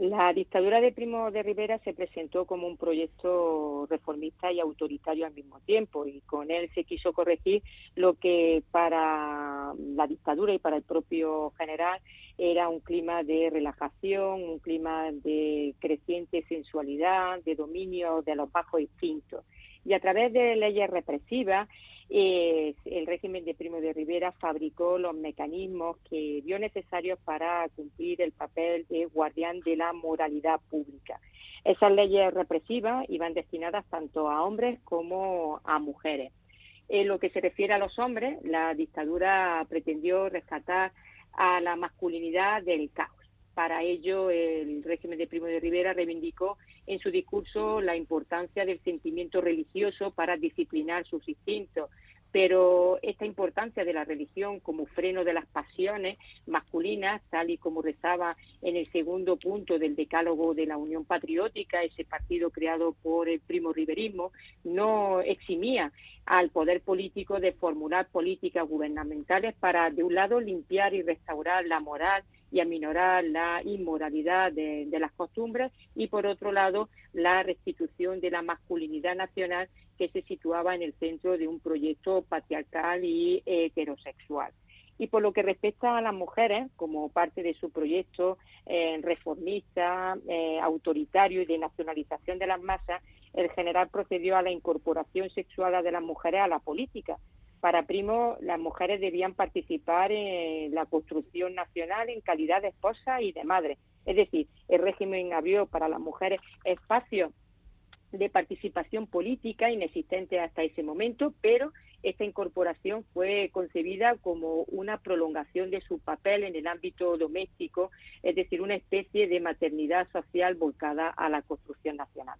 Speaker 7: La dictadura de Primo de Rivera se presentó como un proyecto reformista y autoritario al mismo tiempo y con él se quiso corregir lo que para la dictadura y para el propio general era un clima de relajación, un clima de creciente sensualidad, de dominio de los bajos instintos. Y a través de leyes represivas eh, el régimen de Primo de Rivera fabricó los mecanismos que vio necesarios para cumplir el papel de guardián de la moralidad pública. Esas leyes represivas iban destinadas tanto a hombres como a mujeres. En lo que se refiere a los hombres, la dictadura pretendió rescatar a la masculinidad del caos. Para ello, el régimen de Primo de Rivera reivindicó en su discurso la importancia del sentimiento religioso para disciplinar sus instintos, pero esta importancia de la religión como freno de las pasiones masculinas, tal y como rezaba en el segundo punto del decálogo de la Unión Patriótica, ese partido creado por el primo riverismo, no eximía al poder político de formular políticas gubernamentales para, de un lado, limpiar y restaurar la moral y aminorar la inmoralidad de, las costumbres y, por otro lado, la restitución de la masculinidad nacional que se situaba en el centro de un proyecto patriarcal y heterosexual. Y por lo que respecta a las mujeres, como parte de su proyecto eh, reformista, eh, autoritario y de nacionalización de las masas, el general procedió a la incorporación sexual de las mujeres a la política, para Primo, las mujeres debían participar en la construcción nacional en calidad de esposa y de madre. Es decir, el régimen abrió para las mujeres espacios de participación política inexistentes hasta ese momento, pero esta incorporación fue concebida como una prolongación de su papel en el ámbito doméstico, es decir, una especie de maternidad social volcada a la construcción nacional.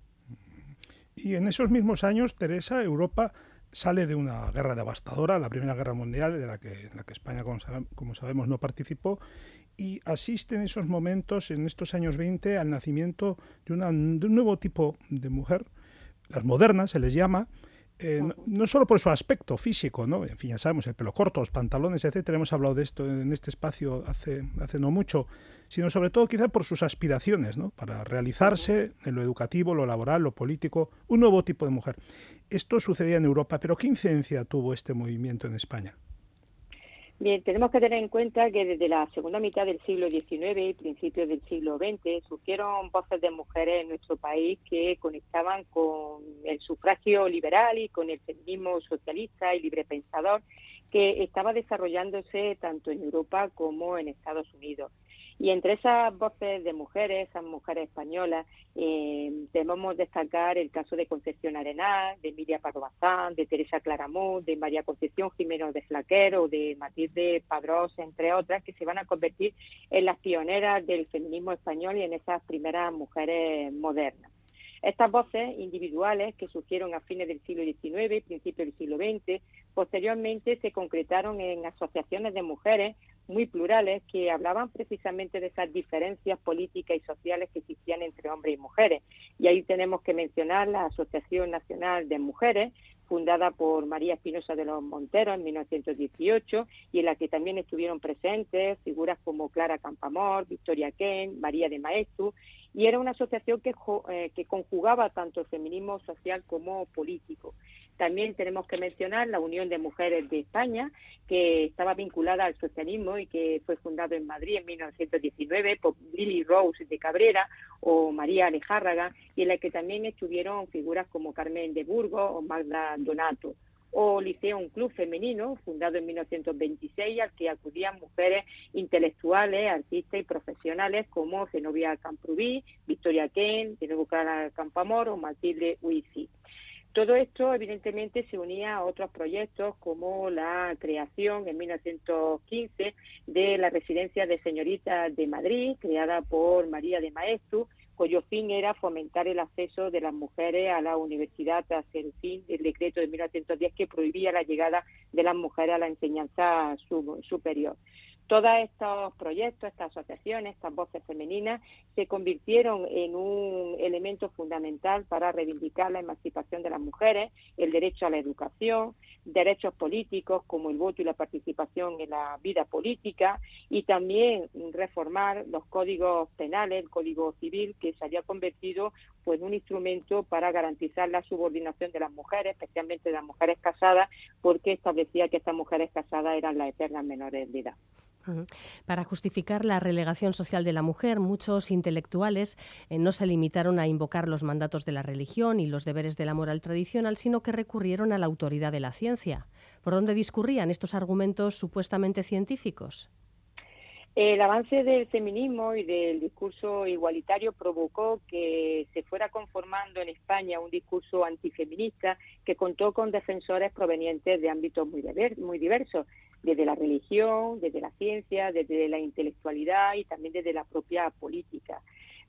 Speaker 6: Y en esos mismos años, Teresa, Europa sale de una guerra devastadora, la Primera Guerra Mundial, de la que, en la que España, como, sabemos, no participó, y asiste en esos momentos, en estos años 20, al nacimiento de, de un nuevo tipo de mujer, las modernas se les llama, eh, no, solo por su aspecto físico, ¿no? En fin, ya sabemos, el pelo corto, los pantalones, etcétera, hemos hablado de esto en este espacio hace, hace no mucho, sino sobre todo quizá por sus aspiraciones, ¿no? Para realizarse en lo educativo, lo laboral, lo político, un nuevo tipo de mujer. Esto sucedía en Europa, pero ¿qué incidencia tuvo este movimiento en España?
Speaker 7: Bien, tenemos que tener en cuenta que desde la segunda mitad del siglo XIX y principios del siglo XX surgieron voces de mujeres en nuestro país que conectaban con el sufragio liberal y con el feminismo socialista y librepensador que estaba desarrollándose tanto en Europa como en Estados Unidos. Y entre esas voces de mujeres, esas mujeres españolas, eh, debemos destacar el caso de Concepción Arenal, de Emilia Pardo Bazán, de Teresa Claramont, de María Concepción Jiménez de Flaquer o de Matilde Padrós, entre otras, que se van a convertir en las pioneras del feminismo español y en esas primeras mujeres modernas. Estas voces individuales que surgieron a fines del siglo XIX y principios del siglo XX, posteriormente se concretaron en asociaciones de mujeres muy plurales que hablaban precisamente de esas diferencias políticas y sociales que existían entre hombres y mujeres. Y ahí tenemos que mencionar la Asociación Nacional de Mujeres, fundada por María Espinosa de los Monteros en 1918 y en la que también estuvieron presentes figuras como Clara Campamor, Victoria Ken, María de Maestu, y era una asociación que, eh, que conjugaba tanto el feminismo social como político. También tenemos que mencionar la Unión de Mujeres de España, que estaba vinculada al socialismo y que fue fundado en Madrid en 1919 por Lily Rose de Cabrera o María Alejárraga, y en la que también estuvieron figuras como Carmen de Burgos o Magda Donato o Liceo, un club femenino fundado en 1926 al que acudían mujeres intelectuales, artistas y profesionales como Zenobia Camprubí, Victoria Ken, de nuevo Clara Campamor o Matilde Huici. Todo esto, evidentemente, se unía a otros proyectos como la creación en 1915 de la residencia de señoritas de Madrid, creada por María de Maeztu, cuyo fin era fomentar el acceso de las mujeres a la universidad tras el fin del decreto de 1910 que prohibía la llegada de las mujeres a la enseñanza superior. Todos estos proyectos, estas asociaciones, estas voces femeninas se convirtieron en un elemento fundamental para reivindicar la emancipación de las mujeres, el derecho a la educación, derechos políticos como el voto y la participación en la vida política y también reformar los códigos penales, el código civil que se había convertido pues en un instrumento para garantizar la subordinación de las mujeres, especialmente de las mujeres casadas, porque establecía que estas mujeres casadas eran las eternas menores de edad.
Speaker 2: Para justificar la relegación social de la mujer, muchos intelectuales eh, no se limitaron a invocar los mandatos de la religión y los deberes de la moral tradicional, sino que recurrieron a la autoridad de la ciencia. ¿Por dónde discurrían estos argumentos supuestamente científicos?
Speaker 7: El avance del feminismo y del discurso igualitario provocó que se fuera conformando en España un discurso antifeminista que contó con defensores provenientes de ámbitos muy, diversos, desde la religión, desde la ciencia, desde la intelectualidad y también desde la propia política.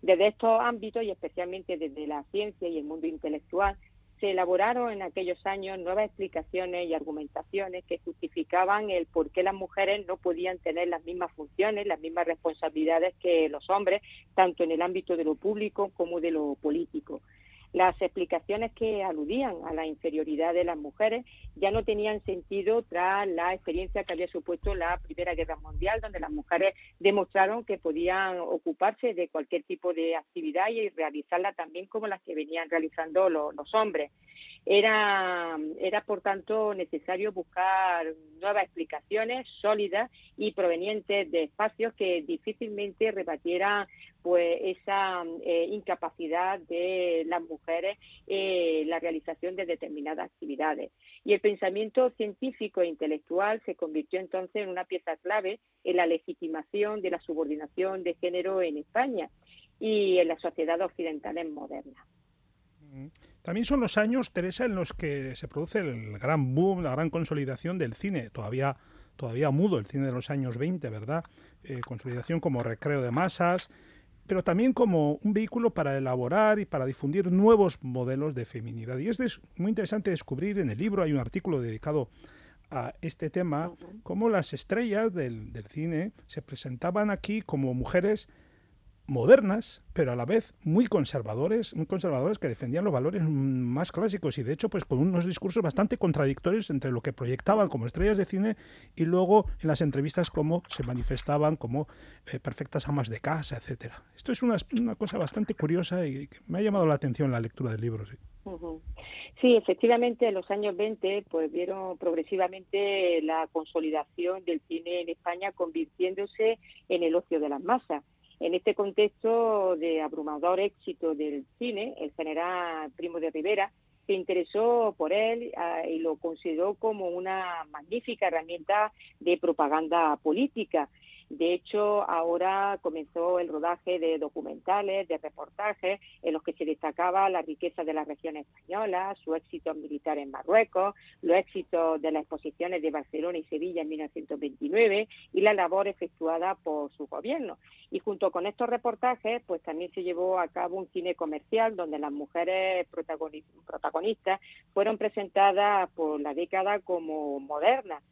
Speaker 7: Desde estos ámbitos y especialmente desde la ciencia y el mundo intelectual se elaboraron en aquellos años nuevas explicaciones y argumentaciones que justificaban el por qué las mujeres no podían tener las mismas funciones, las mismas responsabilidades que los hombres, tanto en el ámbito de lo público como de lo político. Las explicaciones que aludían a la inferioridad de las mujeres ya no tenían sentido tras la experiencia que había supuesto la Primera Guerra Mundial, donde las mujeres demostraron que podían ocuparse de cualquier tipo de actividad y realizarla también como las que venían realizando los, hombres. Era, era, por tanto, necesario buscar nuevas explicaciones sólidas y provenientes de espacios que difícilmente rebatieran pues esa eh, incapacidad de las mujeres en la realización de determinadas actividades. Y el pensamiento científico e intelectual se convirtió entonces en una pieza clave en la legitimación de la subordinación de género en España y en las sociedades occidentales modernas.
Speaker 6: Mm. También son los años, Teresa, en los que se produce el gran boom, la gran consolidación del cine, todavía, todavía mudo, el cine de los años 20, ¿verdad? Eh, consolidación como recreo de masas, pero también como un vehículo para elaborar y para difundir nuevos modelos de feminidad. Y es muy interesante descubrir en el libro, hay un artículo dedicado a este tema, cómo las estrellas del, del cine se presentaban aquí como mujeres modernas, pero a la vez muy conservadores, muy conservadores que defendían los valores más clásicos y de hecho pues con unos discursos bastante contradictorios entre lo que proyectaban como estrellas de cine y luego en las entrevistas cómo se manifestaban como eh, perfectas amas de casa, etcétera. Esto es una, una, cosa bastante curiosa y que me ha llamado la atención la lectura del libro. Sí.
Speaker 7: Sí, efectivamente, en los años 20 pues vieron progresivamente la consolidación del cine en España convirtiéndose en el ocio de las masas en este contexto de abrumador éxito del cine, el general Primo de Rivera se interesó por él ah, y lo consideró como una magnífica herramienta de propaganda política de hecho, ahora comenzó el rodaje de documentales, de reportajes, en los que se destacaba la riqueza de la región española, su éxito militar en Marruecos, los éxitos de las exposiciones de Barcelona y Sevilla en 1929 y la labor efectuada por su gobierno. Y junto con estos reportajes, pues también se llevó a cabo un cine comercial donde las mujeres protagonistas fueron presentadas por la década como modernas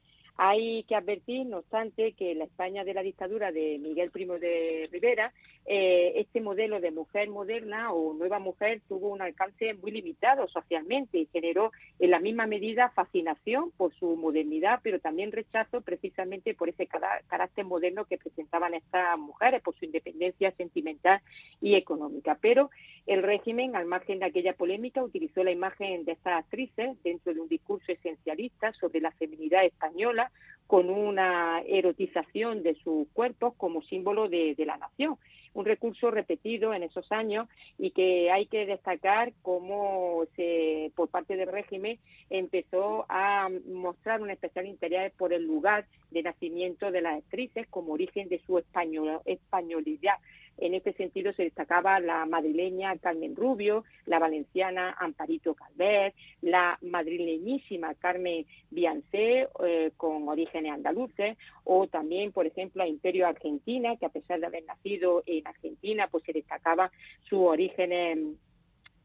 Speaker 7: hay que advertir, no obstante, que en la España de la dictadura de Miguel Primo de Rivera, eh, este modelo de mujer moderna o nueva mujer tuvo un alcance muy limitado socialmente y generó en la misma medida fascinación por su modernidad, pero también rechazo precisamente por ese carácter moderno que presentaban estas mujeres, por su independencia sentimental y económica. Pero el régimen, al margen de aquella polémica, utilizó la imagen de estas actrices dentro de un discurso esencialista sobre la feminidad española con una erotización de sus cuerpos como símbolo de, la nación. Un recurso repetido en esos años y que hay que destacar cómo se, por parte del régimen empezó a mostrar un especial interés por el lugar de nacimiento de las actrices como origen de su españolidad En este sentido se destacaba la madrileña Carmen Rubio, la valenciana Amparito Calvet, la madrileñísima Carmen Biancé, eh, con orígenes andaluces, o también, por ejemplo, a Imperio Argentina, que a pesar de haber nacido en Argentina, pues se destacaba su origen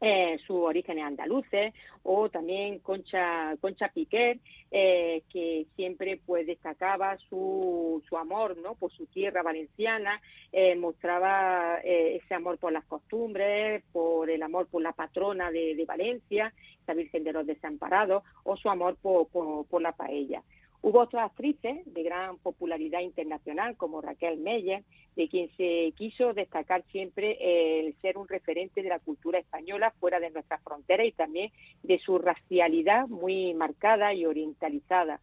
Speaker 7: eh, sus orígenes andaluces o también Concha Concha Piquer eh, que siempre pues destacaba su, su amor no por su tierra valenciana eh, mostraba eh, ese amor por las costumbres por el amor por la patrona de, de Valencia la Virgen de los Desamparados o su amor por, por, por la paella Hubo otras actrices de gran popularidad internacional, como Raquel Meyer, de quien se quiso destacar siempre el ser un referente de la cultura española fuera de nuestras fronteras y también de su racialidad muy marcada y orientalizada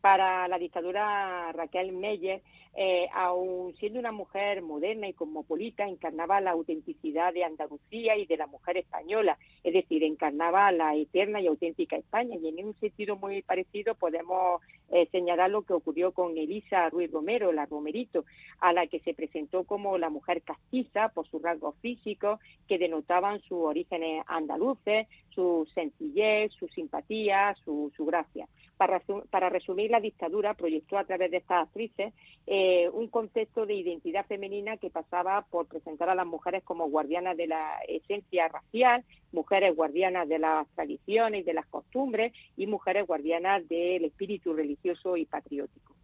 Speaker 7: para la dictadura Raquel Meyer, eh, aun siendo una mujer moderna y cosmopolita, encarnaba la autenticidad de Andalucía y de la mujer española, es decir, encarnaba la eterna y auténtica España. Y en un sentido muy parecido podemos eh, señalar lo que ocurrió con Elisa Ruiz Romero, la Romerito, a la que se presentó como la mujer castiza por sus rasgos físicos que denotaban sus orígenes andaluces, su sencillez, su simpatía, su, su gracia. Para, para resumir la dictadura proyectó a través de estas actrices eh, un concepto de identidad femenina que pasaba por presentar a las mujeres como guardianas de la esencia racial, mujeres guardianas de las tradiciones y de las costumbres y mujeres guardianas del espíritu religioso y patriótico.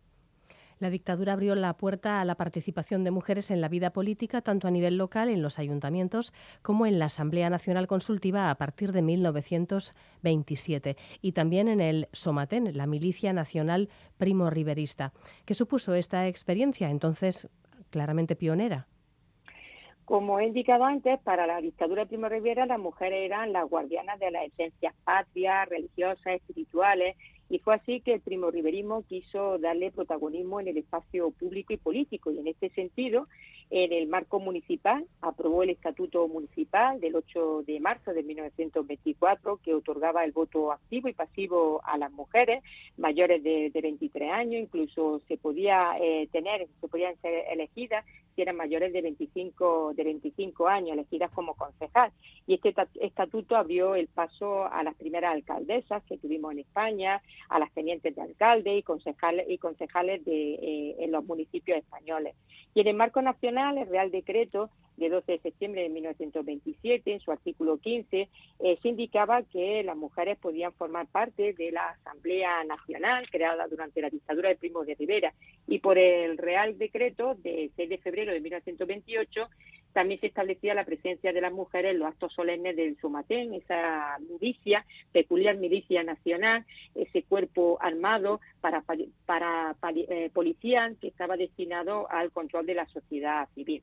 Speaker 2: La dictadura abrió la puerta a la participación de mujeres en la vida política, tanto a nivel local, en los ayuntamientos, como en la Asamblea Nacional Consultiva a partir de 1927, y también en el Somatén, la milicia nacional primo riverista. ¿Qué supuso esta experiencia, entonces claramente pionera?
Speaker 7: Como he indicado antes, para la dictadura de Primo las mujeres eran las guardianas de las esencias patrias, religiosas, espirituales y fue así que el primo riverismo quiso darle protagonismo en el espacio público y político. Y en este sentido, en el marco municipal, aprobó el Estatuto Municipal del 8 de marzo de 1924, que otorgaba el voto activo y pasivo a las mujeres mayores de, 23 años. Incluso se podía eh, tener, se podían ser elegidas si eran mayores de 25, de 25 años, elegidas como concejal. Y este estatuto abrió el paso a las primeras alcaldesas que tuvimos en España, a las tenientes de alcalde y concejales, y concejales de, eh, en los municipios españoles. Y en el marco nacional, el Real Decreto de 12 de septiembre de 1927, en su artículo 15, eh, se indicaba que las mujeres podían formar parte de la Asamblea Nacional creada durante la dictadura de Primo de Rivera. Y por el Real Decreto de 6 de febrero de 1928 también se establecía la presencia de las mujeres en los actos solemnes del Sumatén, esa milicia, peculiar milicia nacional, ese cuerpo armado para, para, eh, policial que estaba destinado al control de la sociedad civil.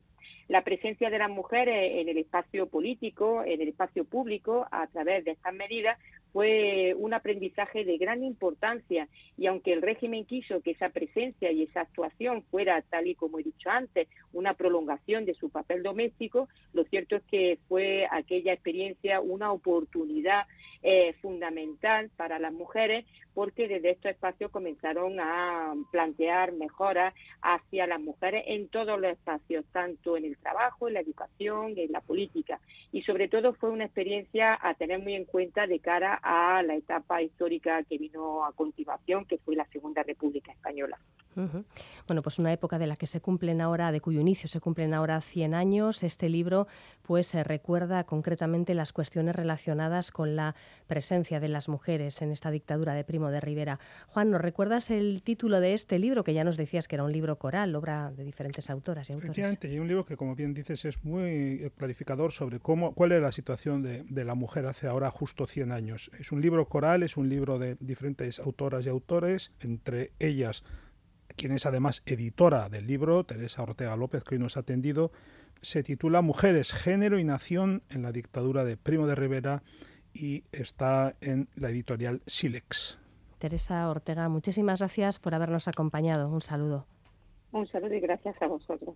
Speaker 7: La presencia de las mujeres en el espacio político, en el espacio público, a través de estas medidas, fue un aprendizaje de gran importancia y aunque el régimen quiso que esa presencia y esa actuación fuera, tal y como he dicho antes, una prolongación de su papel doméstico, lo cierto es que fue aquella experiencia una oportunidad eh, fundamental para las mujeres porque desde estos espacios comenzaron a plantear mejoras hacia las mujeres en todos los espacios, tanto en el trabajo, en la educación, en la política. Y sobre todo fue una experiencia a tener muy en cuenta de cara a la etapa histórica que vino a continuación, que fue la Segunda República Española.
Speaker 2: Bueno, pues una época de la que se cumplen ahora, de cuyo inicio se cumplen ahora 100 años. Este libro pues se recuerda concretamente las cuestiones relacionadas con la presencia de las mujeres en esta dictadura de De Rivera. Juan, ¿nos recuerdas el título de este libro que ya nos decías que era un libro coral, obra de diferentes autoras y autores?
Speaker 6: Efectivamente, y un libro que como bien dices es muy clarificador sobre cómo cuál es la situación de, de la mujer hace ahora justo 100 años. Es un libro coral, es un libro de diferentes autoras y autores, entre ellas quien es además editora del libro, Teresa Ortega López, que hoy nos ha atendido, se titula Mujeres, Género y Nación en la dictadura de Primo de Rivera y está en la editorial Silex.
Speaker 2: Teresa Ortega, muchísimas gracias por habernos acompañado. Un saludo.
Speaker 7: Un saludo y gracias a vosotros.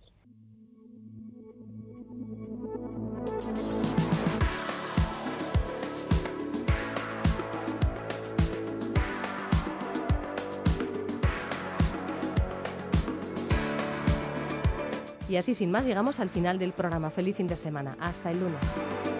Speaker 2: Y así, sin más, llegamos al final del programa. Feliz fin de semana. Hasta el lunes.